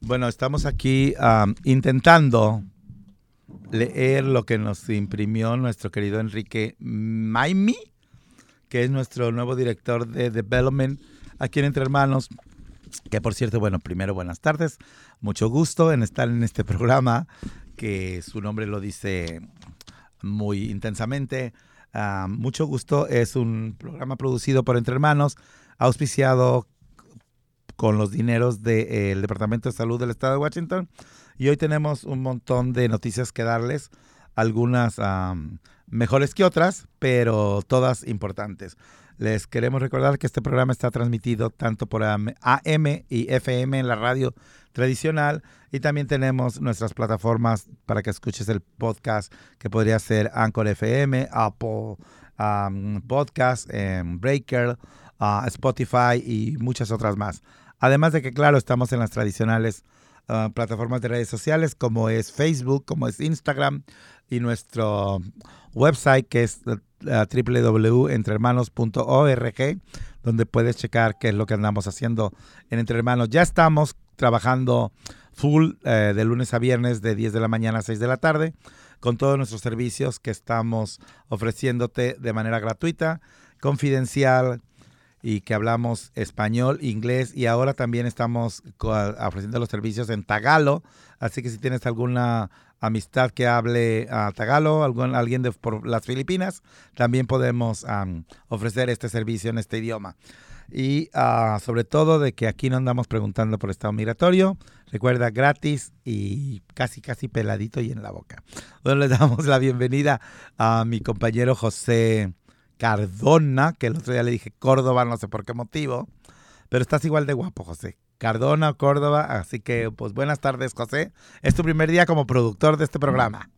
Bueno, estamos aquí intentando leer lo que nos imprimió nuestro querido Enrique Maimi, que es nuestro nuevo director de Development aquí en Entre Hermanos. Que por cierto, bueno, primero buenas tardes. Mucho gusto en estar en este programa, que su nombre lo dice muy intensamente. Mucho gusto. Es un programa producido por Entre Hermanos, auspiciado con los dineros del Departamento de Salud del Estado de Washington. Y hoy tenemos un montón de noticias que darles, algunas um, mejores que otras, pero todas importantes. Les queremos recordar que este programa está transmitido tanto por AM y FM en la radio tradicional y también tenemos nuestras plataformas para que escuches el podcast que podría ser Anchor FM, Apple um, Podcast, um, Breaker, uh, Spotify y muchas otras más. Además de que, claro, estamos en las tradicionales uh, plataformas de redes sociales como es Facebook, como es Instagram y nuestro website que es uh, www.entrehermanos.org donde puedes checar qué es lo que andamos haciendo en Entre Hermanos. Ya estamos trabajando full eh, de lunes a viernes de 10 de la mañana a 6 de la tarde con todos nuestros servicios que estamos ofreciéndote de manera gratuita, confidencial, y que hablamos español, inglés y ahora también estamos ofreciendo los servicios en tagalo. Así que si tienes alguna amistad que hable uh, tagalo, algún, alguien de por las Filipinas, también podemos ofrecer este servicio en este idioma. Y uh, sobre todo de que aquí no andamos preguntando por estado migratorio. Recuerda, gratis y casi, casi peladito y en la boca. Bueno, le damos la bienvenida a mi compañero José Cardona, que el otro día le dije Córdoba, no sé por qué motivo, pero estás igual de guapo, José. Cardona, Córdoba, así que pues buenas tardes, José. Es tu primer día como productor de este programa.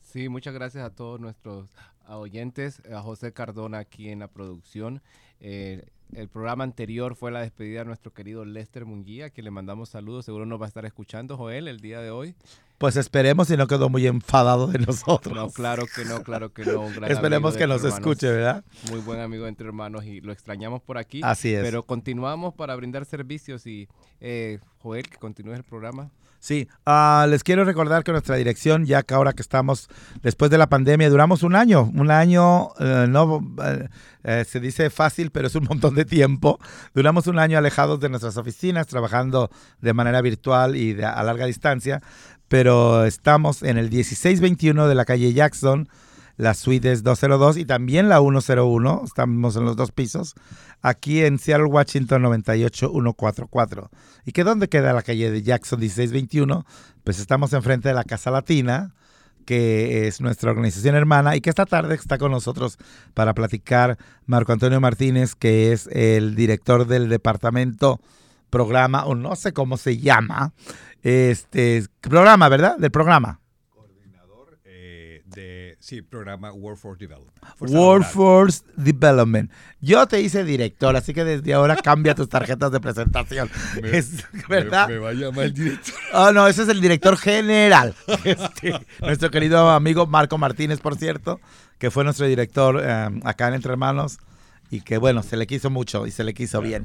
Sí, muchas gracias a todos nuestros oyentes, a José Cardona aquí en la producción. Eh, el programa anterior fue la despedida de nuestro querido Lester Munguía, que le mandamos saludos. Seguro nos va a estar escuchando, Joel, el día de hoy. Pues esperemos si no quedó muy enfadado de nosotros. No, claro que no, claro que no. esperemos que nos escuche, ¿verdad? Muy buen amigo entre hermanos y lo extrañamos por aquí. Así es. Pero continuamos para brindar servicios y, eh, Joel, que continúe el programa. Sí, uh, les quiero recordar que nuestra dirección, ya que ahora que estamos después de la pandemia, duramos un año, un año, uh, no uh, se dice fácil, pero es un montón de tiempo. Duramos un año alejados de nuestras oficinas, trabajando de manera virtual y de, a larga distancia, pero estamos en el 1621 de la calle Jackson, la suite es 202 y también la 101, estamos en los dos pisos, aquí en Seattle, Washington 98144. ¿Y qué dónde queda la calle de Jackson 1621? Pues estamos enfrente de la Casa Latina, que es nuestra organización hermana y que esta tarde está con nosotros para platicar Marco Antonio Martínez, que es el director del departamento programa, o no sé cómo se llama, este programa, ¿verdad? Del programa. Sí, programa Workforce Development. Workforce Development. Yo te hice director, así que desde ahora cambia tus tarjetas de presentación. ¿Verdad? Me, va a llamar el director. Oh, no, ese es el director general. Este, nuestro querido amigo Marco Martínez, por cierto, que fue nuestro director em, acá en Entre Hermanos y que bueno, se le quiso mucho y se le quiso bien.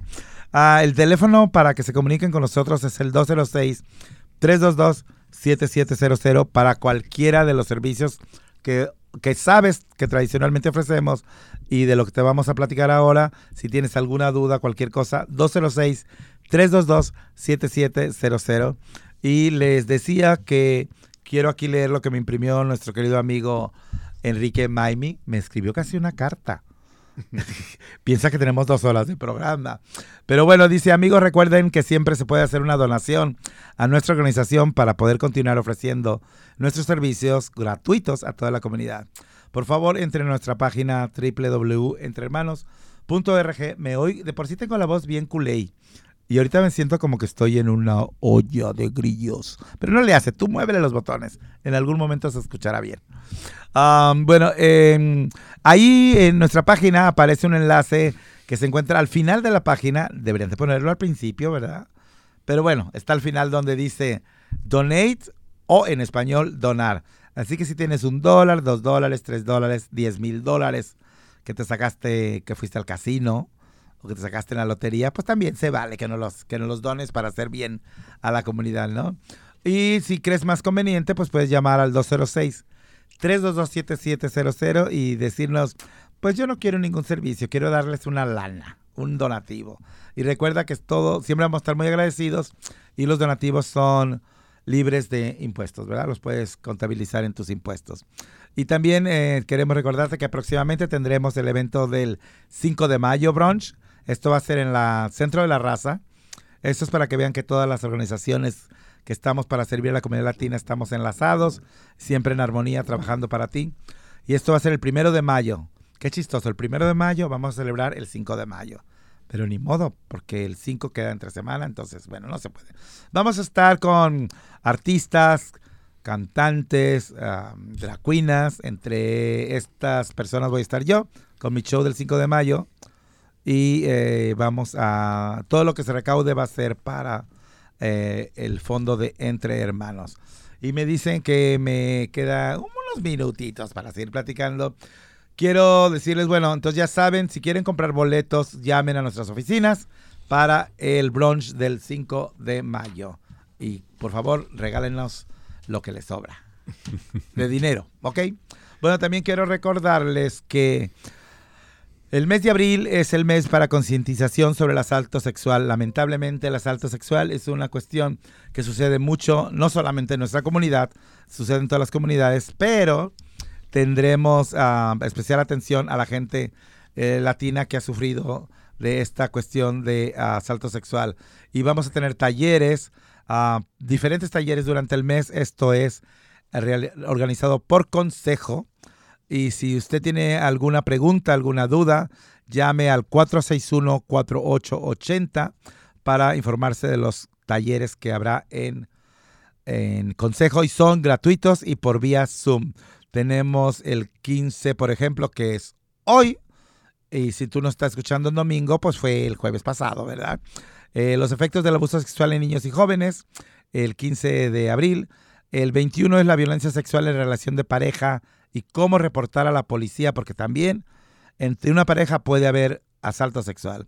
Ah, el teléfono para que se comuniquen con nosotros es el 206 322 7700 para cualquiera de los servicios que, sabes que tradicionalmente ofrecemos y de lo que te vamos a platicar ahora. Si tienes alguna duda, cualquier cosa, 206-322-7700. Y les decía que quiero aquí leer lo que me imprimió nuestro querido amigo Enrique Maimi. Me escribió casi una carta Piensa que tenemos dos horas de programa. Pero bueno, dice amigos, recuerden que siempre se puede hacer una donación a nuestra organización para poder continuar ofreciendo nuestros servicios gratuitos a toda la comunidad. Por favor, entre en nuestra página www.entrehermanos.org. Me oí, de por sí tengo la voz bien culé. Y ahorita me siento como que estoy en una olla de grillos. Pero no le hace, tú muévele los botones. En algún momento se escuchará bien. bueno, ahí en nuestra página aparece un enlace que se encuentra al final de la página. Deberían de ponerlo al principio, ¿verdad? Pero bueno, está al final donde dice donate o en español donar. Así que si tienes un dólar, dos dólares, tres dólares, diez mil dólares que te sacaste, que fuiste al casino, o que te sacaste en la lotería, pues también se vale que no los, que no los dones para hacer bien a la comunidad, ¿no? Y si crees más conveniente, pues puedes llamar al 206 3227700 y decirnos, pues yo no quiero ningún servicio, quiero darles una lana, un donativo. Y recuerda que es todo, siempre vamos a estar muy agradecidos y los donativos son libres de impuestos, ¿verdad? Los puedes contabilizar en tus impuestos. Y también eh, queremos recordarte que próximamente tendremos el evento del 5 de mayo brunch. Esto va a ser en la Centro de la Raza. Esto es para que vean que todas las organizaciones que estamos para servir a la comunidad latina estamos enlazados, siempre en armonía, trabajando para ti. Y esto va a ser el primero de mayo. Qué chistoso, el primero de mayo vamos a celebrar el 5 de mayo. Pero ni modo, porque el 5 queda entre semana, entonces, bueno, no se puede. Vamos a estar con artistas, cantantes, um, dracuinas. Entre estas personas voy a estar yo con mi show del 5 de mayo. Y eh, vamos a. Todo lo que se recaude va a ser para eh, el fondo de Entre Hermanos. Y me dicen que me queda unos minutitos para seguir platicando. Quiero decirles, bueno, entonces ya saben, si quieren comprar boletos, llamen a nuestras oficinas para el brunch del 5 de mayo. Y por favor, regálenos lo que les sobra de dinero, ¿ok? Bueno, también quiero recordarles que el mes de abril es el mes para concientización sobre el asalto sexual. Lamentablemente el asalto sexual es una cuestión que sucede mucho, no solamente en nuestra comunidad, sucede en todas las comunidades, pero tendremos uh, especial atención a la gente eh, latina que ha sufrido de esta cuestión de asalto sexual. Y vamos a tener talleres, uh, diferentes talleres durante el mes. Esto es organizado por consejo y si usted tiene alguna pregunta, alguna duda, llame al 461-4880 para informarse de los talleres que habrá en, en Consejo y son gratuitos y por vía Zoom. Tenemos el 15, por ejemplo, que es hoy. Y si tú no estás escuchando el domingo, pues fue el jueves pasado, ¿verdad? Eh, los efectos del abuso sexual en niños y jóvenes, el 15 de abril. El 21 es la violencia sexual en relación de pareja y cómo reportar a la policía, porque también entre una pareja puede haber asalto sexual.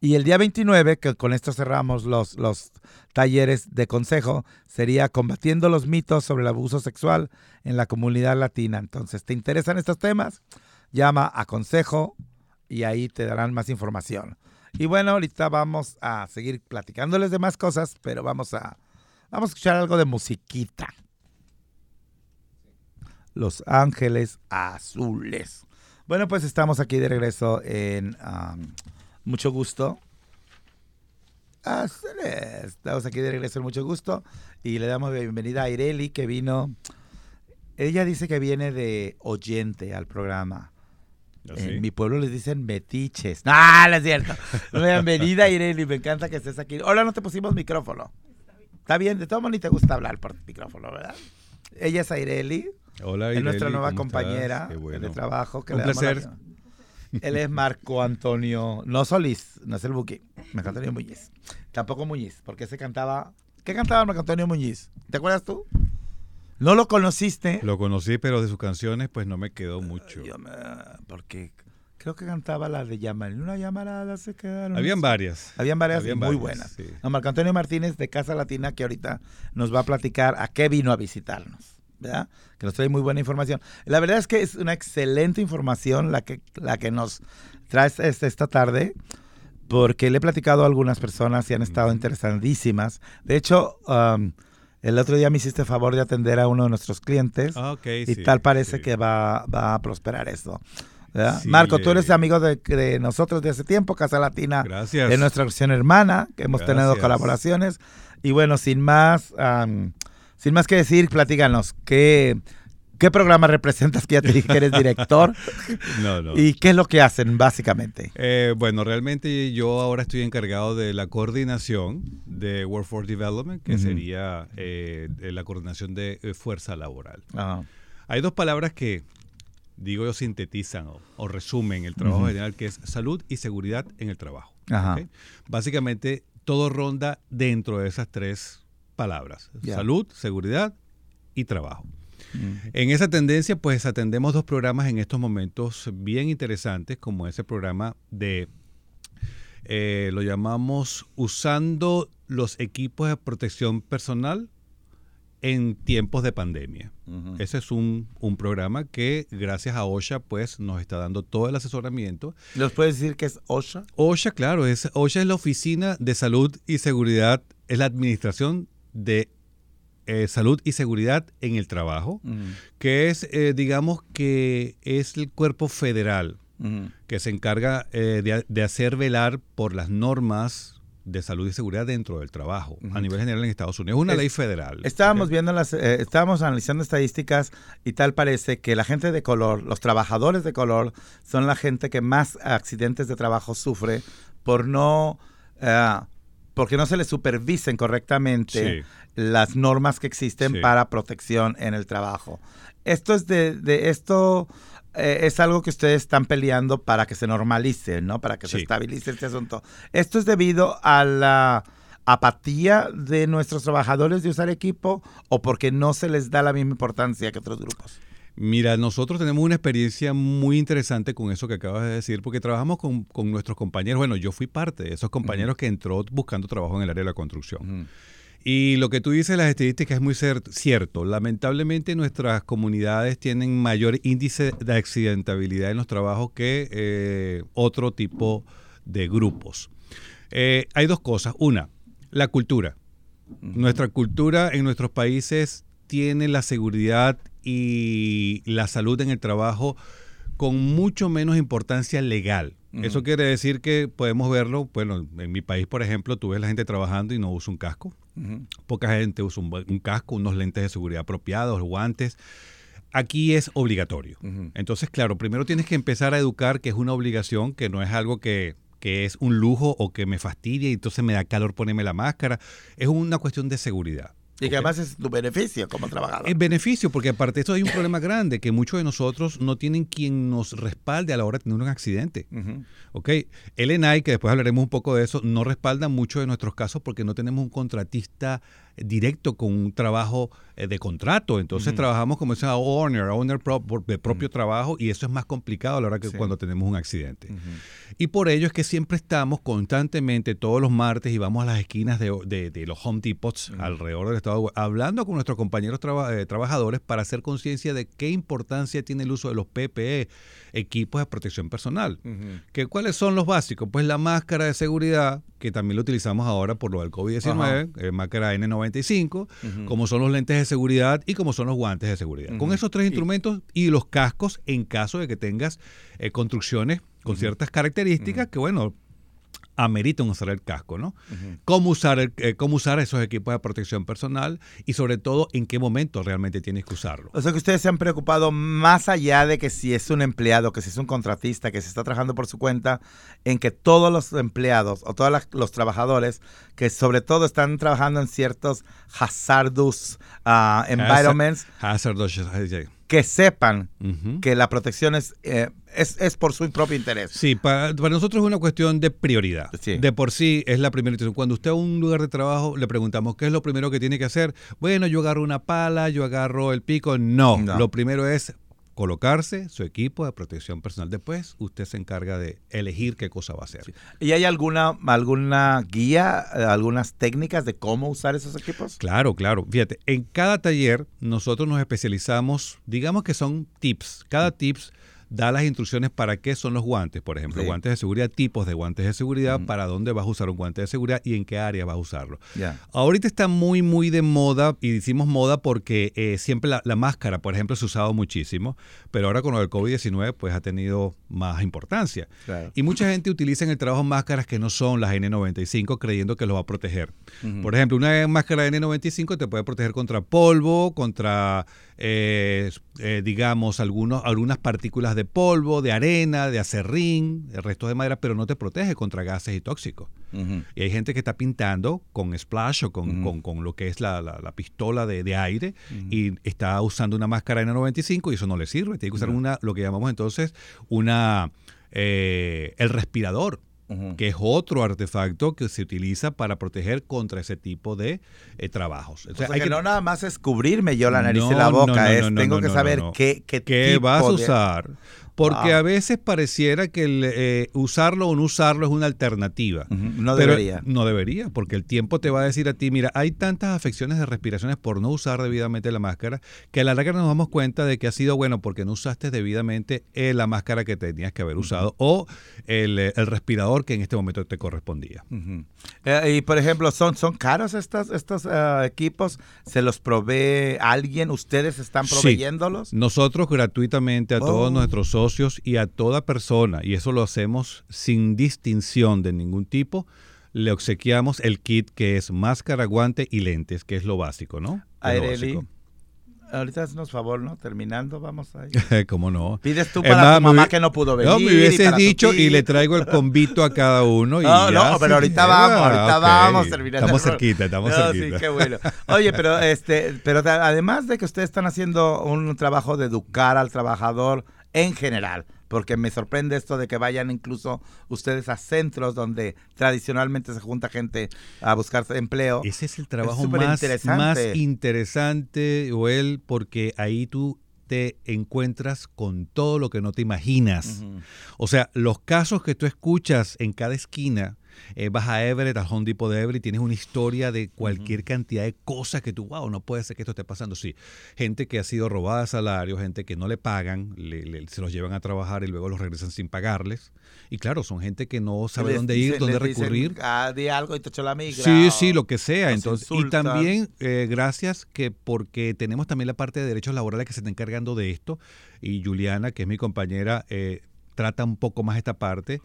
Y el día 29, que con esto cerramos los, los talleres de consejo, sería combatiendo los mitos sobre el abuso sexual en la comunidad latina. Entonces, ¿te interesan estos temas? Llama a consejo y ahí te darán más información. Y bueno, ahorita vamos a seguir platicándoles de más cosas, pero vamos a, vamos a escuchar algo de musiquita. Los Ángeles Azules. Bueno, pues estamos aquí de regreso en um, mucho gusto. Estamos aquí de regreso en mucho gusto y le damos bienvenida a Ireli que vino. Ella dice que viene de oyente al programa. ¿Ah, En mi pueblo les dicen metiches. No, no es cierto. Bienvenida, Ireli. Me encanta que estés aquí. Hola, no te pusimos micrófono. Está bien, de todo modo ni te gusta hablar por micrófono, ¿verdad? Ella es Ireli. Hola, Es nuestra Ireli, nueva compañera bueno. de trabajo. Que Un le placer. la- Él es Marco Antonio, no Solís, no es el buque, Marco Antonio Muñiz. Tampoco Muñiz, porque se cantaba. ¿Qué cantaba Marco Antonio Muñiz? ¿Te acuerdas tú? ¿No lo conociste? Lo conocí, pero de sus canciones pues no me quedó mucho. Yo me- porque creo que cantaba la de Llaman. Una llamarada se quedaron. Habían varias. Habían varias Habían muy varias, buenas. sí. A Marco Antonio Martínez de Casa Latina que ahorita nos va a platicar a qué vino a visitarnos. ¿Verdad? Que nos trae muy buena información. La verdad es que es una excelente información la que, la que nos traes este- esta tarde, porque le he platicado a algunas personas y han estado interesadísimas. De hecho, um, el otro día me hiciste favor de atender a uno de nuestros clientes Ah, ok, y sí, tal parece sí. que va, va a prosperar esto. Sí, Marco, tú eres amigo de, de nosotros de hace tiempo, Casa Latina Gracias. es nuestra versión hermana, que hemos tenido Gracias. colaboraciones. Y bueno, sin más, am, sin más que decir, platícanos, ¿qué, ¿qué programa representas? Que ya te dije que eres director. No, no. ¿Y qué es lo que hacen, básicamente? Eh, bueno, realmente yo ahora estoy encargado de la coordinación de Workforce Development, que sería eh, la coordinación de eh, fuerza laboral. Ah, Hay dos palabras que, digo yo, sintetizan o, o resumen el trabajo general, que es salud y seguridad en el trabajo. Básicamente, todo ronda dentro de esas tres palabras. Salud, seguridad y trabajo. mm, En esa tendencia, pues atendemos dos programas en estos momentos bien interesantes, como ese programa de eh, lo llamamos usando los equipos de protección personal en tiempos de pandemia. Ese es un, un, programa que gracias a OSHA pues nos está dando todo el asesoramiento. ¿Los puedes decir que es OSHA? OSHA, claro, es, OSHA es la Oficina de Salud y Seguridad, es la Administración de eh, Salud y Seguridad en el Trabajo, que es, eh, digamos que es el cuerpo federal que se encarga eh, de, de hacer velar por las normas de salud y seguridad dentro del trabajo a nivel general en Estados Unidos. Es una ley federal. Estábamos viendo las, estábamos analizando estadísticas y tal parece que la gente de color, los trabajadores de color, son la gente que más accidentes de trabajo sufre por no, porque no se les supervisen correctamente las normas que existen para protección en el trabajo. Esto es de, de esto eh, es algo que ustedes están peleando para que se normalice, ¿no? Para que se estabilice este asunto. ¿Esto es debido a la apatía de nuestros trabajadores de usar equipo o porque no se les da la misma importancia que otros grupos? Mira, nosotros tenemos una experiencia muy interesante con eso que acabas de decir, porque trabajamos con, nuestros compañeros. Bueno, yo fui parte de esos compañeros que entró buscando trabajo en el área de la construcción. Y lo que tú dices, las estadísticas es muy cierto. Lamentablemente nuestras comunidades tienen mayor índice de accidentabilidad en los trabajos que eh, otro tipo de grupos. Eh, hay dos cosas. Una, la cultura. Nuestra cultura en nuestros países tiene la seguridad y la salud en el trabajo con mucho menos importancia legal. Eso quiere decir que podemos verlo, bueno, en mi país, por ejemplo, tú ves la gente trabajando y no usa un casco. Poca gente usa un, casco, unos lentes de seguridad apropiados, guantes. Aquí es obligatorio. Entonces, claro, primero tienes que empezar a educar que es una obligación, que no es algo que, que es un lujo o que me fastidia y entonces me da calor ponerme la máscara. Es una cuestión de seguridad. Y que además es tu beneficio como trabajador. Es beneficio, porque aparte de esto hay un problema grande, que muchos de nosotros no tienen quien nos respalde a la hora de tener un accidente. ¿Ok? El ENAI, que después hablaremos un poco de eso, no respalda muchos de nuestros casos porque no tenemos un contratista directo con un trabajo eh, de contrato. Entonces trabajamos como ese owner, owner de propio trabajo y eso es más complicado a la hora que cuando tenemos un accidente. Y por ello es que siempre estamos constantemente todos los martes y vamos a las esquinas de, de, los Home Depots alrededor del estado hablando con nuestros compañeros eh, trabajadores para hacer conciencia de qué importancia tiene el uso de los PPE, equipos de protección personal. que, ¿Cuáles son los básicos? Pues la máscara de seguridad, que también lo utilizamos ahora por lo del COVID-19, eh, máscara N95, como son los lentes de seguridad y como son los guantes de seguridad. Con esos tres instrumentos y los cascos en caso de que tengas eh, construcciones con ciertas características que, bueno, ameritan usar el casco, ¿no? cómo, usar eh, cómo usar esos equipos de protección personal y sobre todo en qué momento realmente tienes que usarlo. O sea que ustedes se han preocupado más allá de que si es un empleado, que si es un contratista, que se está trabajando por su cuenta, en que todos los empleados o todos los trabajadores que sobre todo están trabajando en ciertos hazardous uh, environments. Hazardous, que sepan que la protección es, eh, es, es, por su propio interés. Sí, para, nosotros es una cuestión de prioridad. De por sí es la primera intención. Cuando usted a un lugar de trabajo le preguntamos qué es lo primero que tiene que hacer. Bueno, yo agarro una pala, yo agarro el pico. no. lo primero es colocarse su equipo de protección personal. Después usted se encarga de elegir qué cosa va a hacer. ¿Y hay alguna, alguna guía, algunas técnicas de cómo usar esos equipos? Claro, claro. Fíjate, en cada taller nosotros nos especializamos, digamos que son tips. Cada tips da las instrucciones para qué son los guantes, por ejemplo, guantes de seguridad, tipos de guantes de seguridad, para dónde vas a usar un guante de seguridad y en qué área vas a usarlo. Ahorita está muy, muy de moda, y decimos moda porque eh, siempre la, máscara, por ejemplo, se ha usado muchísimo, pero ahora con lo del COVID-19 pues ha tenido más importancia. Y mucha gente utiliza en el trabajo máscaras que no son las N95 creyendo que lo va a proteger. Por ejemplo, una máscara N95 te puede proteger contra polvo, contra eh, eh, digamos, algunos, algunas partículas de polvo, de arena, de acerrín, de restos de madera, pero no te protege contra gases y tóxicos. Y hay gente que está pintando con splash o con, con, lo que es la, la, pistola de, de aire y está usando una máscara N95 y eso no le sirve. Tiene que usar una, lo que llamamos entonces una, eh, el respirador que es otro artefacto que se utiliza para proteger contra ese tipo de eh, trabajos. O sea, hay que, no nada más es cubrirme yo la nariz y la boca, es tengo que saber qué, qué, vas a usar Porque a veces pareciera que el, eh, usarlo o no usarlo es una alternativa. No Pero debería. No debería, porque el tiempo te va a decir a ti, mira, hay tantas afecciones de respiraciones por no usar debidamente la máscara, que a la larga nos damos cuenta de que ha sido bueno porque no usaste debidamente eh, la máscara que tenías que haber usado o el, eh, el respirador que en este momento te correspondía. Eh, y por ejemplo, ¿son, son caros estos, estos equipos? ¿Se los provee alguien? ¿Ustedes están Sí. proveyéndolos? Nosotros gratuitamente a todos Oh. nuestros socios y a toda persona, y eso lo hacemos sin distinción de ningún tipo, le obsequiamos el kit que es máscara, guante y lentes, que es lo básico, ¿no? Aireli, ahorita haznos favor, ¿no? Terminando, vamos ahí. ¿Cómo no? Pides tú para más, tu me mamá que no pudo venir. No, me tu dicho y le traigo el convito a cada uno. Y No, ya no, pero ahorita vamos, ahorita Ok. vamos terminando. Estamos cerquita, estamos No, cerquita. Sí, qué bueno. Oye, pero este, pero además de que ustedes están haciendo un trabajo de educar al trabajador en general, porque me sorprende esto de que vayan incluso ustedes a centros donde tradicionalmente se junta gente a buscar empleo. Ese es el trabajo más, interesante. más interesante, Joel, porque ahí tú te encuentras con todo lo que no te imaginas. O sea, los casos que tú escuchas en cada esquina, eh, vas a Everett, al Home Depot de Everett, tienes una historia de cualquier cantidad de cosas que tú, wow, no puede ser que esto esté pasando. Sí, gente que ha sido robada de salario, gente que no le pagan, le- le- se los llevan a trabajar y luego los regresan sin pagarles. Y claro, son gente que no sabe Les dónde ir, dónde dicen, recurrir. "Ah, di algo y te echo la migra. Sí, sí, lo que sea. Entonces, y también eh, gracias que porque tenemos también la parte de derechos laborales que se está encargando de esto y Juliana, que es mi compañera, eh, trata un poco más esta parte.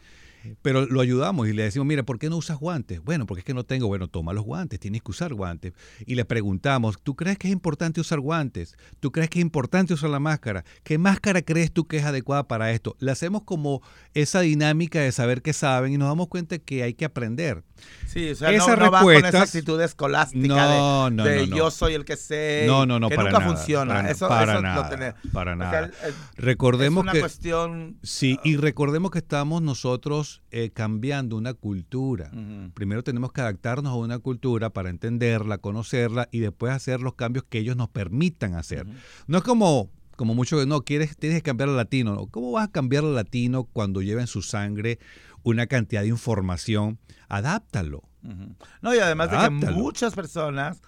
Pero lo ayudamos y le decimos, mira, ¿por qué no usas guantes? Bueno, porque es que no tengo. Bueno, toma los guantes, tienes que usar guantes. Y le preguntamos, ¿tú crees que es importante usar guantes? ¿Tú crees que es importante usar la máscara? ¿Qué máscara crees tú que es adecuada para esto? Le hacemos como esa dinámica de saber que saben y nos damos cuenta que hay que aprender. Sí, o sea, Esas no, no van con esa actitud escolástica No, de, no, de no, no. yo soy el que sé. No, no, no, que para nunca nada, funciona. para- eso para eso nada, para o sea, nada. el- el- Recordemos es una que cuestión. sí y recordemos que estamos nosotros eh, cambiando una cultura. Primero tenemos que adaptarnos a una cultura para entenderla, conocerla y después hacer los cambios que ellos nos permitan hacer. No es como como mucho no quieres tienes que cambiar al latino. ¿no? ¿Cómo vas a cambiar al latino cuando lleva en su sangre una cantidad de información? Adáptalo. Ujú. No, y además de que muchas personas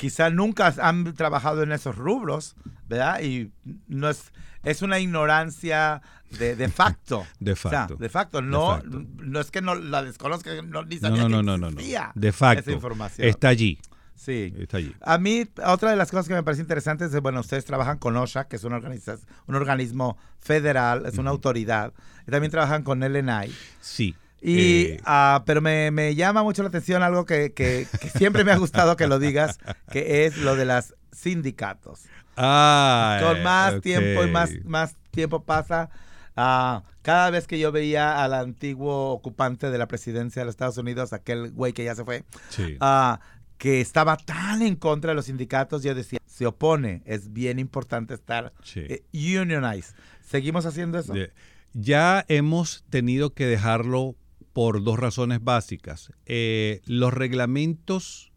quizá nunca han trabajado en esos rubros, ¿verdad? Y no es, es una ignorancia de, de facto. De O sea, facto. de facto. No, facto. no es que no la desconozca, no, ni sabía no, que no, no, De facto. esa información. Está allí. Sí. Está allí. A mí, otra de las cosas que me parece interesante es, bueno, ustedes trabajan con OSHA, que es organización, un organismo federal, es una autoridad, y también trabajan con LNI. Sí. Y, Eh, ah, pero me, me llama mucho la atención algo que, que- que siempre me ha gustado que lo digas, que es lo de las sindicatos. ah, Con más tiempo y más, más tiempo pasa, ah, cada vez que yo veía al antiguo ocupante de la presidencia de los Estados Unidos, aquel güey que ya se fue, Sí. ah, que estaba tan en contra de los sindicatos, yo decía, se opone, es bien importante estar Sí. eh, unionized. ¿Seguimos haciendo eso? Ya hemos tenido que dejarlo por dos razones básicas. Eh, los reglamentos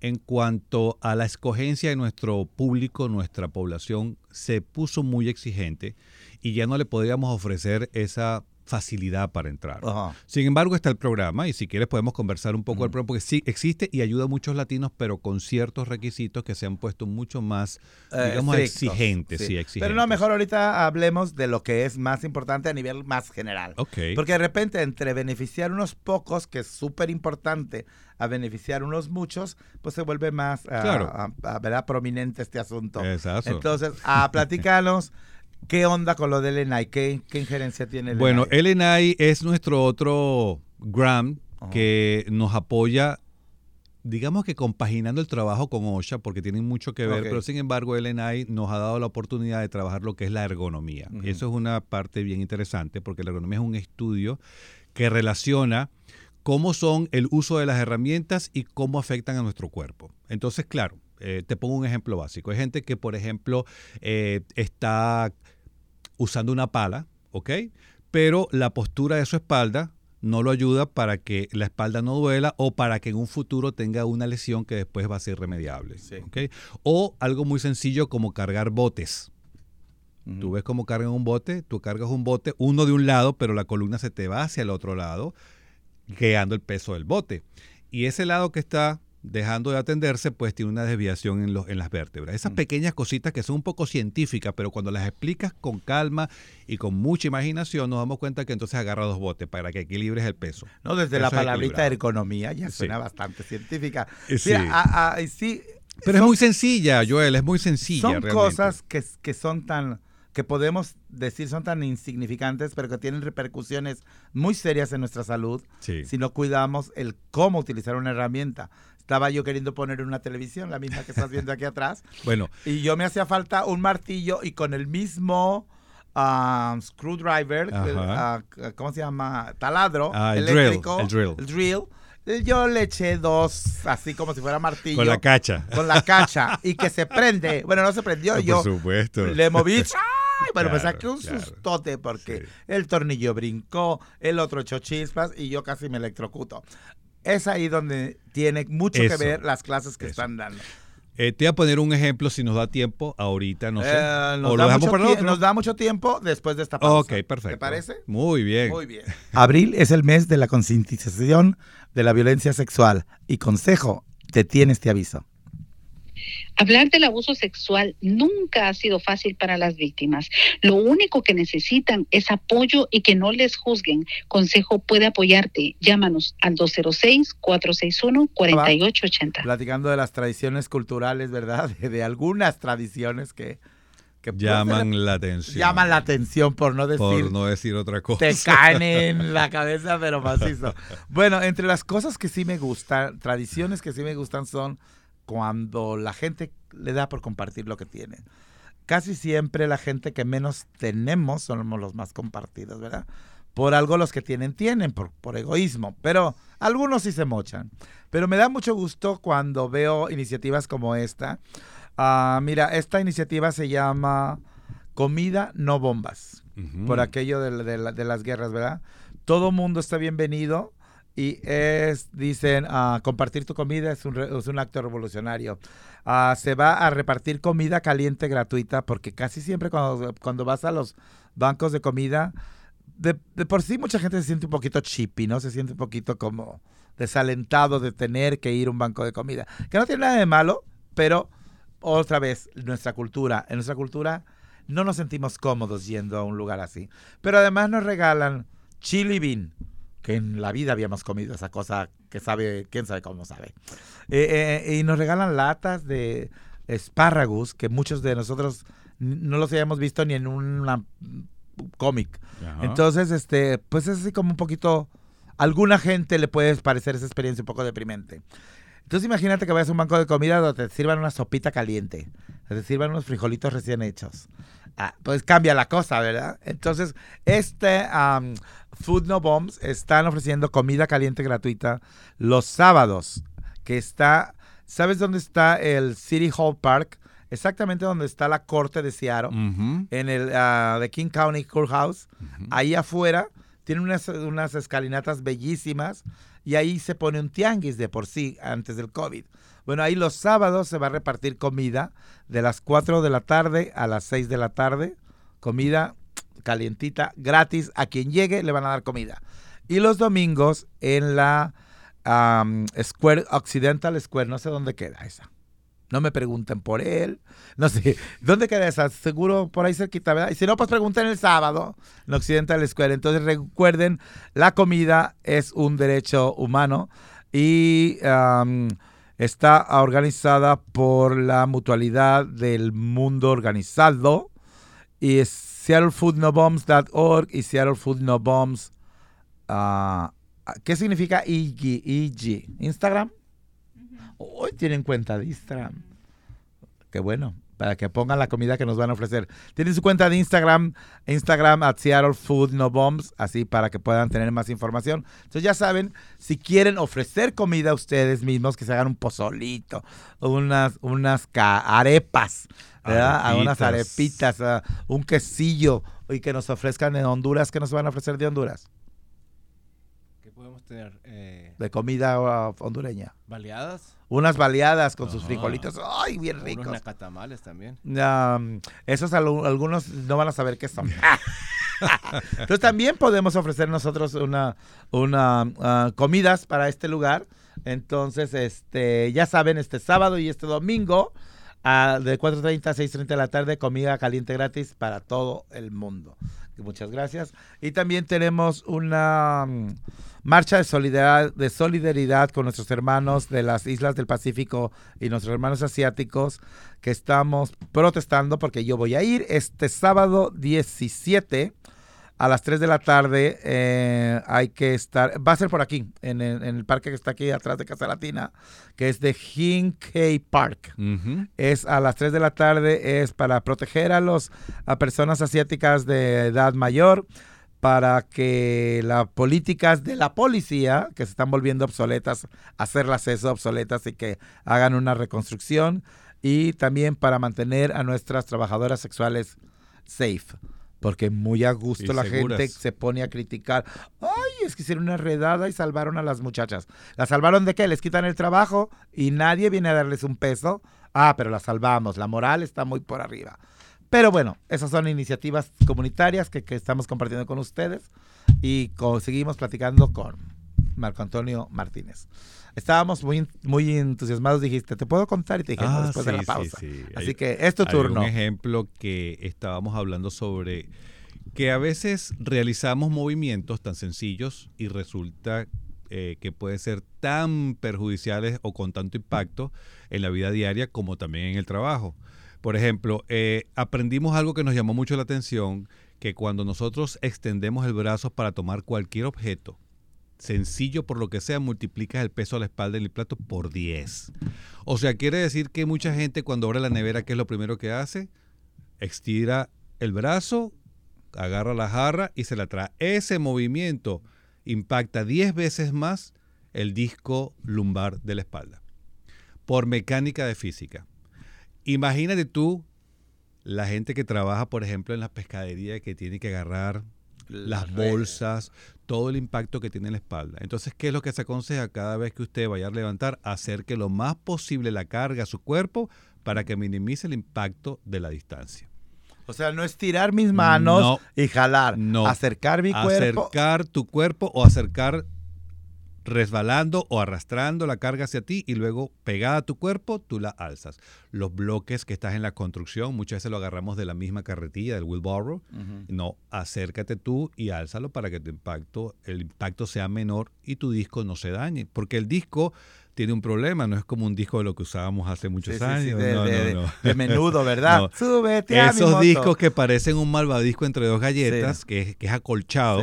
en cuanto a la escogencia de nuestro público, nuestra población, se puso muy exigente y ya no le podríamos ofrecer esa facilidad para entrar. Ajá. Sin embargo, está el programa y si quieres podemos conversar un poco del programa porque sí existe y ayuda a muchos latinos, pero con ciertos requisitos que se han puesto mucho más, Eh, digamos, estrictos, exigentes. Sí, exigentes. Pero no, mejor ahorita hablemos de lo que es más importante a nivel más general. Ok. Porque de repente entre beneficiar unos pocos, que es súper importante, a beneficiar unos muchos, pues se vuelve más ah, Claro. ah, ah, ¿verdad? prominente este asunto. Exacto. Entonces, ah, platícanos qué onda con lo del ENAI, qué, qué injerencia tiene el Bueno, ENAI? LNI es nuestro otro grant Ajá. que nos apoya, digamos que compaginando el trabajo con OSHA, porque tienen mucho que ver, pero sin embargo LNI nos ha dado la oportunidad de trabajar lo que es la ergonomía. Ujú. Eso es una parte bien interesante, porque la ergonomía es un estudio que relaciona cómo son el uso de las herramientas y cómo afectan a nuestro cuerpo. Entonces, claro, eh, te pongo un ejemplo básico. Hay gente que, por ejemplo, eh, está usando una pala, ¿ok? Pero la postura de su espalda no lo ayuda para que la espalda no duela o para que en un futuro tenga una lesión que después va a ser irremediable. Sí. O algo muy sencillo como cargar botes. Tú ves cómo cargan un bote, tú cargas un bote, uno de un lado, pero la columna se te va hacia el otro lado, guiando el peso del bote. Y ese lado que está dejando de atenderse, pues tiene una desviación en, los, en las vértebras. Esas mm. pequeñas cositas que son un poco científicas, pero cuando las explicas con calma y con mucha imaginación, nos damos cuenta que entonces agarra dos botes para que equilibres el peso. No, desde la palabrita de ergonomía ya suena bastante científica. Sí. sí. Pero es muy sencilla, Joel, es muy sencilla. Son cosas que, que son tan que podemos decir son tan insignificantes, pero que tienen repercusiones muy serias en nuestra salud si no cuidamos el cómo utilizar una herramienta estaba yo queriendo poner una televisión, la misma que estás viendo aquí atrás. Bueno. Y yo me hacía falta un martillo y con el mismo um, screwdriver, uh, ¿cómo se llama? Taladro ah, eléctrico. el drill. El drill. Yo le eché dos, así como si fuera martillo. Con la cacha. Con la cacha. y que se prende. Bueno, no se prendió. yo por supuesto. Le moví. ¡ay! Bueno, me saqué un sustote porque el tornillo brincó, el otro echó chispas y yo casi me electrocuto es ahí donde tiene mucho que ver las clases que están dando. Eh, te voy a poner un ejemplo si nos da tiempo ahorita, no sé. Eh, nos, da mucho nos, da mucho tiempo después de esta pausa. Ok, perfecto. ¿Te parece? Muy bien. Muy bien. Abril es el mes de la concientización de la violencia sexual y consejo, te tiene este aviso. Hablar del abuso sexual nunca ha sido fácil para las víctimas. Lo único que necesitan es apoyo y que no les juzguen. Consejo puede apoyarte. Llámanos al 206-461-4880. Platicando de las tradiciones culturales, ¿verdad? De, algunas tradiciones que, llaman la atención. Llaman la atención por no decir. Por no decir otra cosa. Te caen en la cabeza, pero macizo. bueno, entre las cosas que sí me gustan, tradiciones que sí me gustan son cuando la gente le da por compartir lo que tiene. Casi siempre la gente que menos tenemos somos los más compartidos, ¿verdad? Por algo los que tienen, tienen, por, por egoísmo, pero algunos sí se mochan. Pero me da mucho gusto cuando veo iniciativas como esta. Ah, mira, esta iniciativa se llama Comida no bombas, por aquello de, de, las guerras, ¿verdad? Todo mundo está bienvenido y es, dicen, uh, compartir tu comida es un, acto revolucionario. Uh, se va a repartir comida caliente gratuita porque casi siempre cuando, cuando vas a los bancos de comida, de, de, por sí mucha gente se siente un poquito chippy, ¿no? Se siente un poquito como desalentado de tener que ir a un banco de comida. Que no tiene nada de malo, pero otra vez, nuestra cultura, en nuestra cultura no nos sentimos cómodos yendo a un lugar así. Pero además nos regalan chili bean que en la vida habíamos comido esa cosa que sabe, quién sabe cómo sabe. Eh, eh, y nos regalan latas de espárragos que muchos de nosotros no los habíamos visto ni en un cómic. Entonces, este, pues es así como un poquito, alguna gente le puede parecer esa experiencia un poco deprimente. Entonces imagínate que vayas a un banco de comida donde te sirvan una sopita caliente, te sirvan unos frijolitos recién hechos. Ah, pues cambia la cosa, ¿verdad? Entonces, este Food No Bombs están ofreciendo comida caliente gratuita los sábados, que está, ¿sabes dónde está el City Hall Park? Exactamente donde está la corte de Seattle, en el uh, King County Courthouse. Ahí afuera tiene unas, unas escalinatas bellísimas y ahí se pone un tianguis de por sí antes del COVID. Bueno, ahí los sábados se va a repartir comida de las 4 de la tarde a las 6 de la tarde. Comida calientita, gratis. A quien llegue le van a dar comida. Y los domingos en la Square Occidental Square, no sé dónde queda esa. No me pregunten por él. No sé. ¿Dónde queda esa? Seguro por ahí cerquita, ¿verdad? Y si no, pues pregunten el sábado en Occidental Square. Entonces recuerden, la comida es un derecho humano y Está organizada por la Mutualidad del Mundo Organizado y es seattlefoodnobombs.org y seattlefoodnobombs. Uh, ¿Qué significa IG? IG? ¿Instagram? Hoy tienen cuenta de Instagram. Qué bueno para que pongan la comida que nos van a ofrecer. Tienen su cuenta de Instagram, Instagram at Seattle Food No Bombs, así para que puedan tener más información. Entonces ya saben, si quieren ofrecer comida a ustedes mismos, que se hagan un pozolito, unas, unas arepas, ¿verdad? unas arepitas, un quesillo, y que nos ofrezcan en Honduras, ¿qué nos van a ofrecer de Honduras? ¿Qué podemos tener? Eh, de comida uh, hondureña. ¿Baleadas? unas baleadas con sus frijolitos, ay, bien ricos. Unos nacatamales también. Um, esos al- algunos no van a saber qué son. Entonces también podemos ofrecer nosotros una, una ah, comidas para este lugar. Entonces, este, ya saben, este sábado y este domingo, ah, de 4.30 a 6.30 de la tarde, comida caliente gratis para todo el mundo. Muchas gracias. Y también tenemos una mm, marcha de solidaridad, de solidaridad con nuestros hermanos de las islas del Pacífico y nuestros hermanos asiáticos que estamos protestando porque yo voy a ir este sábado 17 a las 3 de la tarde. eh, hay que estar, va a ser por aquí, en el, en el parque que está aquí atrás de Casa Latina, que es de Hinkey Park. Es a las 3 de la tarde, es para proteger a, los, a personas asiáticas de edad mayor, para que las políticas de la policía, que se están volviendo obsoletas, hacerlas eso obsoletas y que hagan una reconstrucción, y también para mantener a nuestras trabajadoras sexuales safe. Porque muy a gusto Y la seguras. gente se pone a criticar. Ay, es que hicieron una redada y salvaron a las muchachas. ¿La salvaron de qué? Les quitan el trabajo y nadie viene a darles un peso. Ah, pero la salvamos. La moral está muy por arriba. Pero bueno, esas son iniciativas comunitarias que, que estamos compartiendo con ustedes y co- seguimos platicando con Marco Antonio Martínez. Estábamos muy, muy entusiasmados, dijiste, ¿te puedo contar? Y te dije, Ah, después de la sí, pausa. sí. Así Hay- que es tu Hay turno. un ejemplo que estábamos hablando sobre que a veces realizamos movimientos tan sencillos y resulta eh, que pueden ser tan perjudiciales o con tanto impacto en la vida diaria como también en el trabajo. Por ejemplo, eh, aprendimos algo que nos llamó mucho la atención, que cuando nosotros extendemos el brazo para tomar cualquier objeto, sencillo por lo que sea, multiplicas el peso a la espalda del plato por 10. O sea, quiere decir que mucha gente cuando abre la nevera, ¿qué es lo primero que hace? Estira el brazo, agarra la jarra y se la trae. Ese movimiento impacta 10 veces más el disco lumbar de la espalda. Por mecánica de física. Imagínate tú la gente que trabaja, por ejemplo, en la pescadería que tiene que agarrar las bolsas, todo el impacto que tiene en la espalda. Entonces, ¿qué es lo que se aconseja cada vez que usted vaya a levantar? Acerque lo más posible la carga a su cuerpo para que minimice el impacto de la distancia. O sea, no estirar mis manos No. y jalar. No. Acercar mi cuerpo. Acercar tu cuerpo o acercar resbalando o arrastrando la carga hacia ti y luego pegada a tu cuerpo, tú la alzas. Los bloques que estás en la construcción, muchas veces lo agarramos de la misma carretilla, del wheelbarrow. No, acércate tú y álzalo para que tu impacto, el impacto sea menor y tu disco no se dañe. Porque el disco tiene un problema, no es como un disco de lo que usábamos hace muchos Sí, sí, sí, años. de, no, de- no, no. de menudo, ¿verdad? Súbete a mi Esos moto. discos que parecen un malvadisco entre dos galletas, que, es, que es acolchado.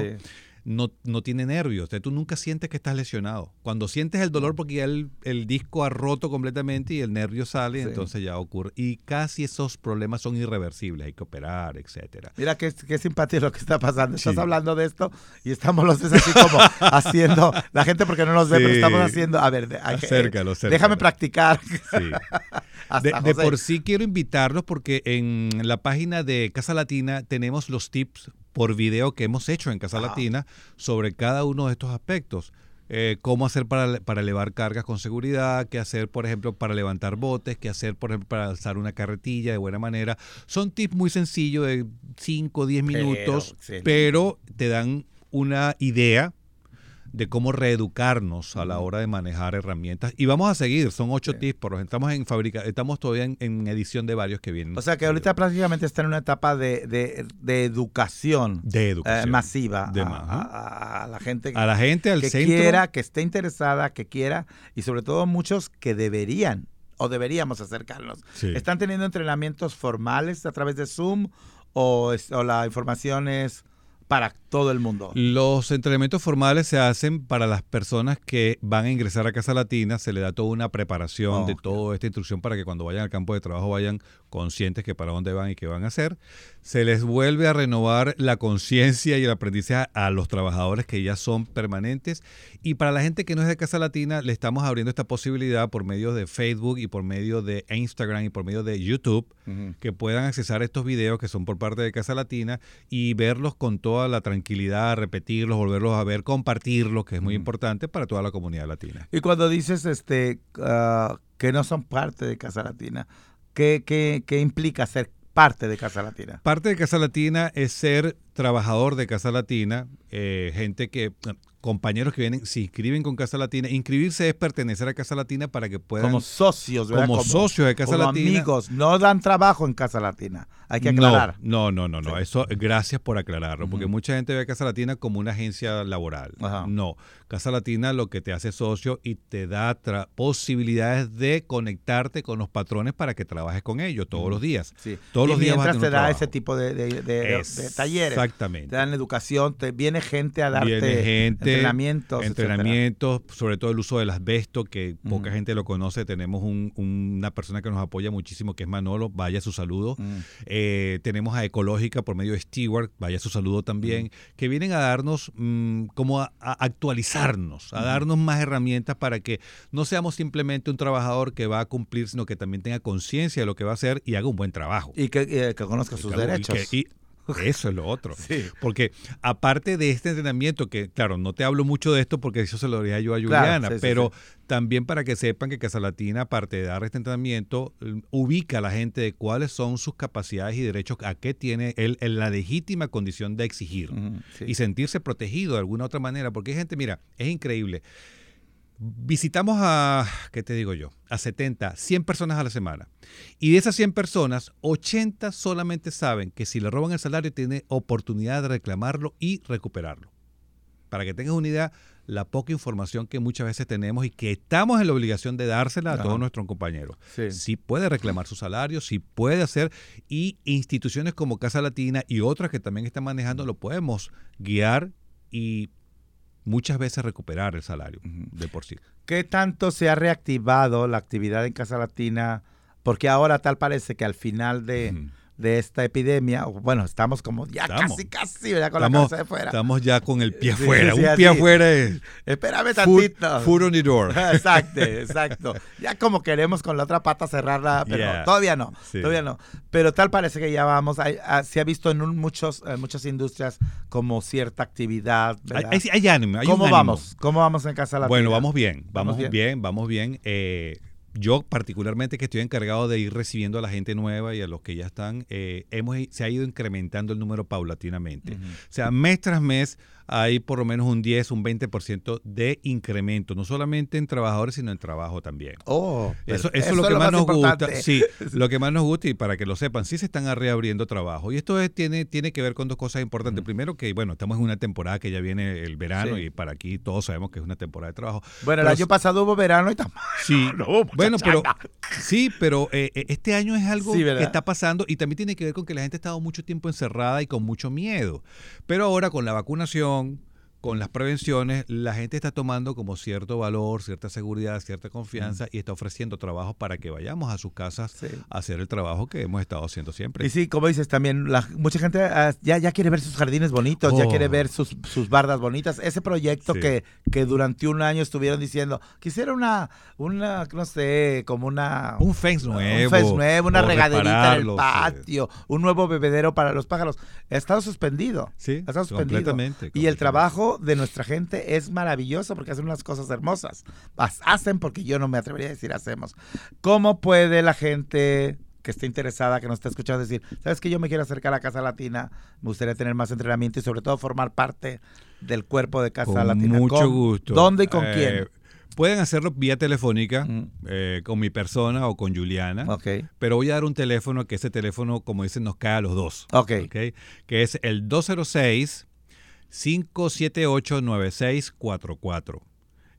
No, no tiene nervios. O sea, tú nunca sientes que estás lesionado. Cuando sientes el dolor porque ya el, el disco ha roto completamente y el nervio sale, Sí. entonces ya ocurre. Y casi esos problemas son irreversibles, hay que operar, etcétera. Mira qué, qué simpatía lo que está pasando. Estás hablando de esto y estamos los tres así como haciendo. La gente porque no nos ve, pero estamos haciendo. A ver, de- hay que- Acércalo, acércalo. déjame practicar. De, por sí quiero invitarlos porque en la página de Casa Latina tenemos los tips por video que hemos hecho en Casa. Latina sobre cada uno de estos aspectos. Eh, cómo hacer para, para elevar cargas con seguridad, qué hacer, por ejemplo, para levantar botes, qué hacer, por ejemplo, para alzar una carretilla de buena manera. Son tips muy sencillos de 5 o 10 Pero, minutos, pero te dan una idea de cómo reeducarnos a la hora de manejar herramientas. Y vamos a seguir, son ocho Sí. tips, por estamos en fábrica, estamos todavía en, en edición de varios que vienen. O sea que ahorita prácticamente está en una etapa de, de- de educación, de eh, educación. masiva De a, ma- a- a la gente a la gente, al que centro. quiera, que esté interesada, que quiera, y sobre todo muchos que deberían o deberíamos acercarnos. Sí. ¿Están teniendo entrenamientos formales a través de Zoom o, es- o la información es para todo el mundo? Los entrenamientos formales se hacen para las personas que van a ingresar a Casa Latina, se le da toda una preparación de toda esta instrucción para que cuando vayan al campo de trabajo vayan conscientes que para dónde van y qué van a hacer. Se les vuelve a renovar la conciencia y el aprendizaje a los trabajadores que ya son permanentes. Y para la gente que no es de Casa Latina, le estamos abriendo esta posibilidad por medio de Facebook y por medio de Instagram y por medio de YouTube que puedan accesar estos videos que son por parte de Casa Latina y verlos con toda la tranquilidad tranquilidad, repetirlos, volverlos a ver, compartirlos, que es muy importante para toda la comunidad latina. Y cuando dices este ah, que no son parte de Casa Latina, ¿qué, qué, qué implica ser parte de Casa Latina? Parte de Casa Latina es ser trabajador de Casa Latina, eh, gente que compañeros que vienen, se inscriben con Casa Latina. Inscribirse es pertenecer a Casa Latina para que puedan... Como socios, ¿verdad? Como, socios de Casa como Latina. amigos, no dan trabajo en Casa Latina. Hay que aclarar. No, no, no, no. Eso, gracias por aclararlo, porque mucha gente ve a Casa Latina como una agencia laboral. Ajá. No, Casa Latina lo que te hace socio y te da posibilidades de conectarte con los patrones para que trabajes con ellos todos los días. Sí. Todos y los días vas a mientras tener te da trabajo. ese tipo de, de- de- de talleres. Exactamente. Te dan educación, te viene gente a darte Viene gente, entrenamientos. etcétera. entrenamientos, sobre todo el uso del asbesto, que poca gente lo conoce. Tenemos un- una persona que nos apoya muchísimo, que es Manolo, vaya su saludo. Mm. Eh, tenemos a Ecológica por medio de Stewart, vaya su saludo también, que vienen a darnos mm, como a, a actualizarnos, a darnos más herramientas para que no seamos simplemente un trabajador que va a cumplir, sino que también tenga conciencia de lo que va a hacer y haga un buen trabajo. Y que, eh, que conozca sus que- derechos. y eso es lo otro. Sí. Porque aparte de este entrenamiento, que claro, no te hablo mucho de esto porque eso se lo diría yo a Juliana, sí, pero también para que sepan que Casa Latina, aparte de dar este entrenamiento, ubica a la gente de cuáles son sus capacidades y derechos, a qué tiene él en la legítima condición de exigir y sentirse protegido de alguna otra manera. Porque hay gente, mira, es increíble. Visitamos a, ¿qué te digo yo? A 70, 100 personas a la semana. Y de esas 100 personas, 80 solamente saben que si le roban el salario tiene oportunidad de reclamarlo y recuperarlo. Para que tengas una idea, la poca información que muchas veces tenemos y que estamos en la obligación de dársela a todos nuestros compañeros. Sí. Sí puede reclamar su salario, sí puede hacer, y instituciones como Casa Latina y otras que también están manejando lo podemos guiar y muchas veces recuperar el salario de por sí. ¿Qué tanto se ha reactivado la actividad en Casa Latina? Porque ahora tal parece que al final de. De esta epidemia, bueno, estamos como ya Estamos. casi, casi, ¿verdad? Con la cabeza de fuera. estamos ya con el pie afuera. sí, Un así. pie afuera es Espérame tantito. food on the door. Exacto, exacto. Ya como queremos con la otra pata cerrarla, pero Yeah. todavía no, Sí. todavía no. Pero tal parece que ya vamos, hay- ah, se ha visto en un- muchos, en muchas industrias como cierta actividad. Hay, ¿verdad? hay- hay ánimo, un ¿Cómo ánimo. vamos? ¿Cómo vamos en Casa Latina? Bueno, vamos bien, ¿Vamos vamos bien? bien, vamos bien. Eh, yo particularmente que estoy encargado de ir recibiendo a la gente nueva y a los que ya están, eh, hemos, se ha ido incrementando el número paulatinamente. O sea, mes tras mes hay por lo menos un 10, un 20% de incremento, no solamente en trabajadores, sino en trabajo también. Oh, Eso, es lo que más, nos gusta. Sí, lo que más nos gusta y para que lo sepan, sí se están reabriendo trabajo. Y esto es- tiene, tiene que ver con dos cosas importantes. Primero que, bueno, estamos en una temporada que ya viene el verano Sí. y para aquí todos sabemos que es una temporada de trabajo. Bueno, el año pasado hubo verano y tampoco. Sí, No, bueno, pero sí, pero eh, eh, este año es algo que está pasando y también tiene que ver con que la gente ha estado mucho tiempo encerrada y con mucho miedo. Pero ahora con la vacunación, long con las prevenciones, la gente está tomando como cierto valor, cierta seguridad, cierta confianza y está ofreciendo trabajo para que vayamos a sus casas Sí. a hacer el trabajo que hemos estado haciendo siempre. Y sí, como dices también, la- mucha gente ah, ya, ya quiere ver sus jardines bonitos, ya Oh. quiere ver sus, sus bardas bonitas. Ese proyecto Sí. que, que durante un año estuvieron diciendo, quisiera una, una no sé, como una... un fence nuevo. un fence nuevo, una regaderita en el sí. patio, un nuevo bebedero para los pájaros. Ha estado suspendido. Sí, ha estado suspendido. completamente, Y el completamente. Trabajo de nuestra gente es maravilloso porque hacen unas cosas hermosas. Has- Hacen porque yo no me atrevería a decir hacemos. ¿Cómo puede la gente que esté interesada, que nos está escuchando decir, sabes que yo me quiero acercar a Casa Latina, me gustaría tener más entrenamiento y sobre todo formar parte del cuerpo de Casa Con Latina? mucho ¿Con- gusto. ¿Dónde y con Eh, quién? Pueden hacerlo vía telefónica, Mm. eh, con mi persona o con Juliana. Pero voy a dar un teléfono que ese teléfono, como dicen, nos cae a los dos. ok. ¿ok? Que es el 206-578-9644.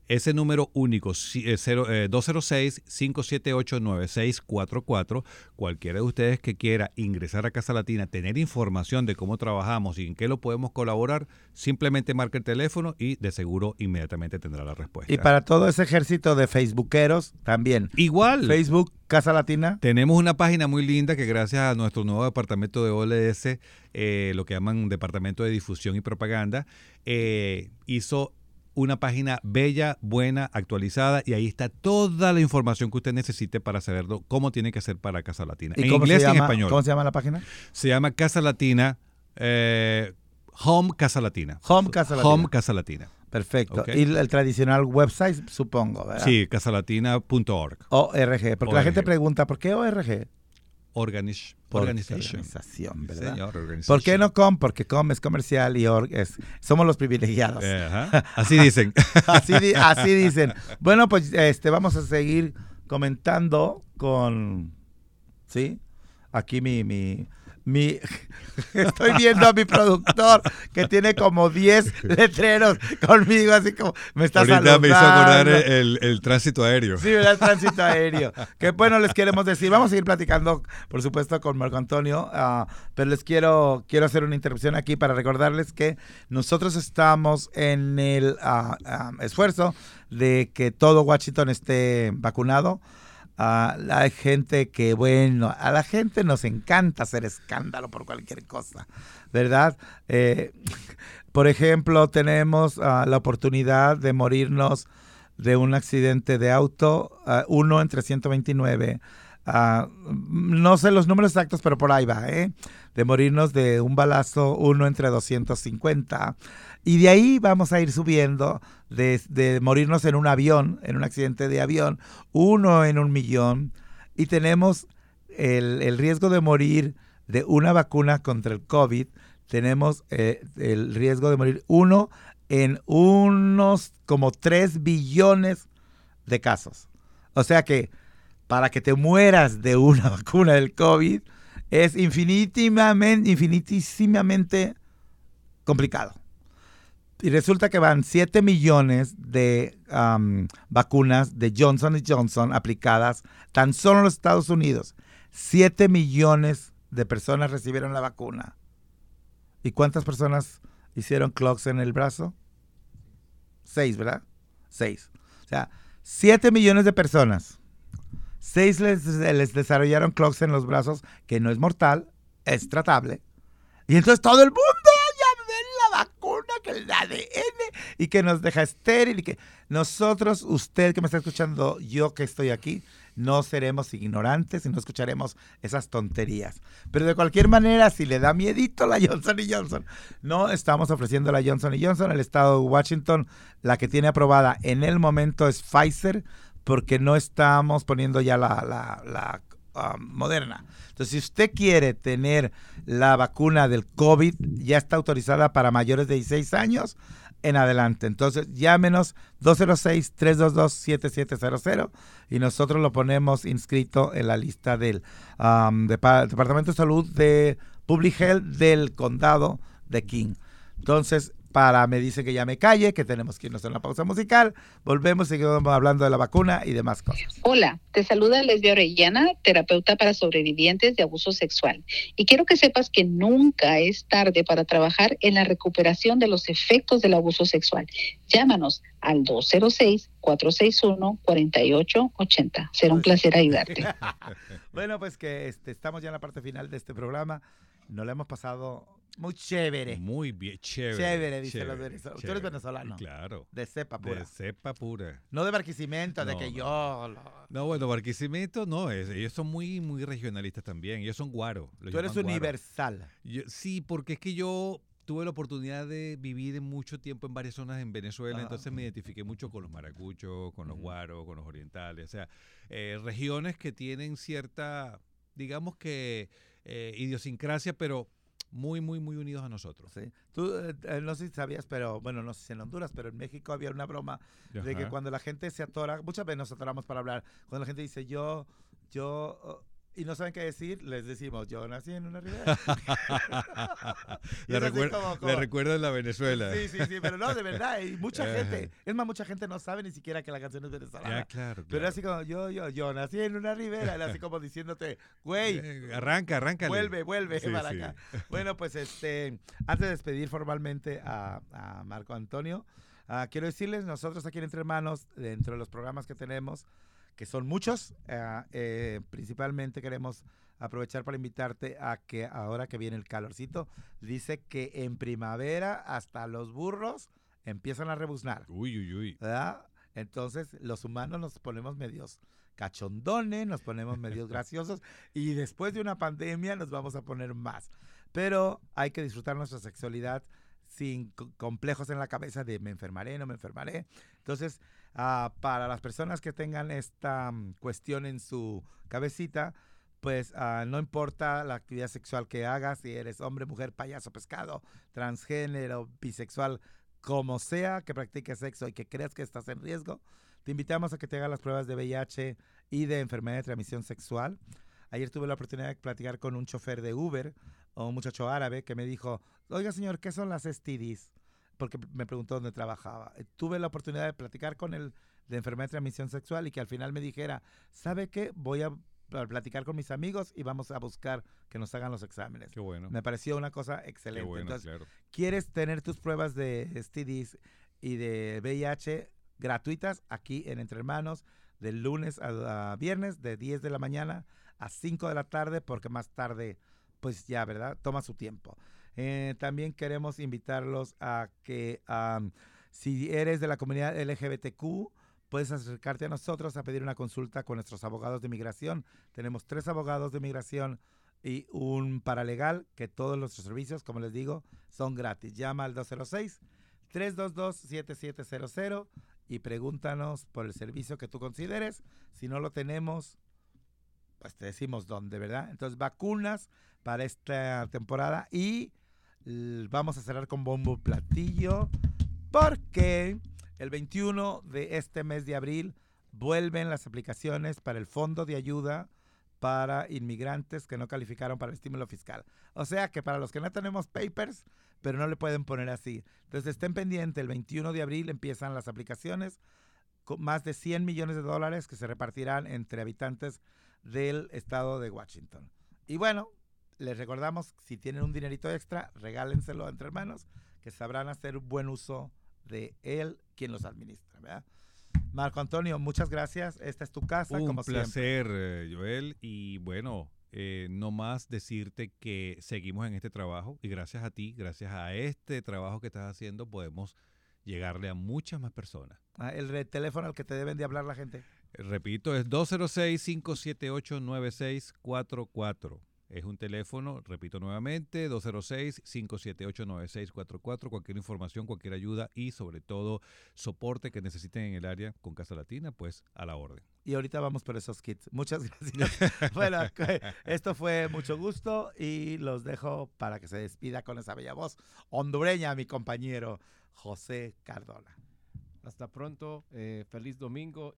Ese número único, si- eh, cero- eh, 206-578-9644. Cualquiera de ustedes que quiera ingresar a Casa Latina, tener información de cómo trabajamos y en qué lo podemos colaborar, simplemente marque el teléfono y de seguro inmediatamente tendrá la respuesta. Y para todo ese ejército de facebookeros, también. Igual. Facebook, Casa Latina. Tenemos una página muy linda que gracias a nuestro nuevo departamento de OLS, eh, lo que llaman Departamento de Difusión y Propaganda, eh, hizo una página bella, buena, actualizada y ahí está toda la información que usted necesite para saberlo, cómo tiene que hacer para Casa Latina. ¿Y en cómo inglés se y en español. ¿Cómo se llama la página? Se llama Casa Latina eh, Home Casa Latina. Home Casa Latina. Home Casa Latina. Perfecto. Y el tradicional website, supongo, ¿verdad? Sí, casalatina.org. ORG. Porque la gente pregunta, ¿por qué ORG? Organish, Por organization. organización, Sí, ¿verdad? señor, ¿Por qué no com? Porque com es comercial y org es... Somos los privilegiados. Ajá. Así dicen. Así, así dicen. Bueno, pues este, vamos a seguir comentando con... ¿Sí? Aquí mi... mi mi, estoy viendo a mi productor que tiene como 10 letreros conmigo, así como me está Ahorita saludando. me hizo acordar el, el- el tránsito aéreo. Sí. El tránsito aéreo. Que bueno, les queremos decir, vamos a seguir platicando, por supuesto, con Marco Antonio, ah, pero les quiero, quiero hacer una interrupción aquí para recordarles que nosotros estamos en el ah, esfuerzo de que todo Washington esté vacunado. Hay gente que, bueno, a la gente nos encanta hacer escándalo por cualquier cosa, ¿verdad? Eh, por ejemplo, tenemos ah, la oportunidad de morirnos de un accidente de auto, ah, uno entre 129. Ah, no sé los números exactos, pero por ahí va, ¿eh? De morirnos de un balazo, uno entre 250. Y de ahí vamos a ir subiendo, de, morirnos en un avión, en un accidente de avión, uno en un millón. Y tenemos el, el riesgo de morir de una vacuna contra el COVID, tenemos eh, el riesgo de morir uno en unos como 3 billones de casos. O sea que para que te mueras de una vacuna del COVID es infinitivamente, infinitísimamente complicado. Y resulta que van 7 millones de vacunas de Johnson Johnson aplicadas tan solo en los Estados Unidos. 7 millones de personas recibieron la vacuna. ¿Y cuántas personas hicieron clocks en el brazo? Seis, ¿verdad? Seis. O sea, 7 millones de personas. Seis les, les desarrollaron clocks en los brazos, que no es mortal, es tratable. Y entonces todo el mundo ya ven la vacuna, que el ADN, y que nos deja estéril, y que nosotros, usted que me está escuchando, yo que estoy aquí, no seremos ignorantes y no escucharemos esas tonterías. Pero de cualquier manera, si le da miedito la Johnson Johnson, no estamos ofreciendo la Johnson Johnson. El estado de Washington, la que tiene aprobada en el momento es Pfizer, porque no estamos poniendo ya la, la, la, ah, moderna. Entonces, si usted quiere tener la vacuna del COVID, ya está autorizada para mayores de 16 años en adelante. Entonces, llámenos 206-322-7700 y nosotros lo ponemos inscrito en la lista del um, Depa- Departamento de Salud de Public Health del condado de King. Entonces, para me dice que ya me calle, que tenemos que irnos a una pausa musical. Volvemos y seguimos hablando de la vacuna y demás cosas. Hola, te saluda Lesbia Orellana, terapeuta para sobrevivientes de abuso sexual. Y quiero que sepas que nunca es tarde para trabajar en la recuperación de los efectos del abuso sexual. Llámanos al 206-461-4880. Será un placer ayudarte. bueno, pues que este, estamos ya en la parte final de este programa. Nos lo hemos pasado muy chévere. Muy bien, chévere. Chévere, dice los venezolanos. Tú eres venezolano. Claro. De cepa pura. De cepa pura. No de Barquisimeto, de No, que no. yo... lo- No, bueno, Barquisimeto no, es, ellos son muy, muy regionalistas también. Ellos son guaro. los Tú eres guaro. universal. Yo- sí, porque es que yo tuve la oportunidad de vivir mucho tiempo en varias zonas en Venezuela, Ah. entonces me identifiqué mucho con los maracuchos, con los guaros, con los orientales, o sea, eh, regiones que tienen cierta, digamos que, eh, idiosincrasia, pero muy, muy, muy unidos a nosotros. Sí. Tú, eh, eh, no sé si sabías, pero bueno, no sé si en Honduras, pero en México había una broma de que cuando la gente se atora, muchas veces nos atoramos para hablar, cuando la gente dice yo, yo, oh", y no saben qué decir, les decimos, yo nací en una ribera. Le, recuer- como- le como- en la Venezuela. Sí, sí, sí, pero no, de verdad, y mucha Ajá. gente, es más, mucha gente no sabe ni siquiera que la canción es venezolana. Ya, claro. Pero claro. así como, yo, yo, yo nací en una ribera, era así como diciéndote, güey, Eh, arranca, arranca. vuelve, vuelve Sí, para sí. acá. Bueno, pues este, antes de despedir formalmente a, a Marco Antonio, ah, quiero decirles, nosotros aquí en Entre Hermanos, dentro de los programas que tenemos, que son muchos, ah, eh, principalmente queremos aprovechar para invitarte a que ahora que viene el calorcito, dice que en primavera hasta los burros empiezan a rebuznar. Uy, uy, uy. ¿verdad? Entonces, los humanos nos ponemos medios cachondones, nos ponemos medios graciosos y después de una pandemia nos vamos a poner más. Pero hay que disfrutar nuestra sexualidad sin complejos en la cabeza de me enfermaré, no me enfermaré. Entonces, ah, para las personas que tengan esta mm, cuestión en su cabecita, pues ah, no importa la actividad sexual que hagas, si eres hombre, mujer, payaso, pescado, transgénero, bisexual, como sea que practiques sexo y que creas que estás en riesgo, te invitamos a que te hagas las pruebas de VIH y de enfermedad de transmisión sexual. Ayer tuve la oportunidad de platicar con un chofer de Uber un muchacho árabe que me dijo, oiga señor, ¿qué son las STDs? Porque me preguntó dónde trabajaba. Tuve la oportunidad de platicar con él de enfermedad de transmisión sexual y que al final me dijera, ¿sabe qué? Voy a platicar con mis amigos y vamos a buscar que nos hagan los exámenes. Qué bueno. Me pareció una cosa excelente. Qué bueno, Entonces, claro. ¿quieres tener tus pruebas de STDs y de VIH gratuitas aquí en Entre Hermanos de lunes a, a viernes de 10 de la mañana a 5 de la tarde porque más tarde pues ya, ¿verdad? Toma su tiempo. Eh, también queremos invitarlos a que si eres de la comunidad LGBTQ, puedes acercarte a nosotros a pedir una consulta con nuestros abogados de migración. Tenemos tres abogados de migración y un paralegal, que todos nuestros servicios, como les digo, son gratis. Llama al 206-322-7700 y pregúntanos por el servicio que tú consideres. Si no lo tenemos, pues te decimos dónde, ¿verdad? Entonces, vacunas para esta temporada y vamos a cerrar con bombo platillo porque el 21 de este mes de abril vuelven las aplicaciones para el Fondo de Ayuda para inmigrantes que no calificaron para el estímulo fiscal. O sea que para los que no tenemos papers, pero no le pueden poner así. Entonces estén pendientes, el 21 de abril empiezan las aplicaciones con más de 100 millones de dólares que se repartirán entre habitantes del estado de Washington. Y bueno, les recordamos, si tienen un dinerito extra, regálenselo entre hermanos, que sabrán hacer buen uso de él, quien los administra, ¿verdad? Marco Antonio, muchas gracias. Esta es tu casa, Un como placer, eh, Joel. Y bueno, eh, no más decirte que seguimos en este trabajo y gracias a ti, gracias a este trabajo que estás haciendo, podemos llegarle a muchas más personas. Ah, el teléfono al que te deben de hablar la gente. Repito, es 206-578-9644. Es un teléfono, repito nuevamente, 206-578-9644. Cualquier información, cualquier ayuda y sobre todo soporte que necesiten en el área con Casa Latina, pues a la orden. Y ahorita vamos por esos kits. Muchas gracias. bueno, esto fue mucho gusto y los dejo para que se despida con esa bella voz hondureña, mi compañero José Cardona. Hasta pronto, eh, feliz domingo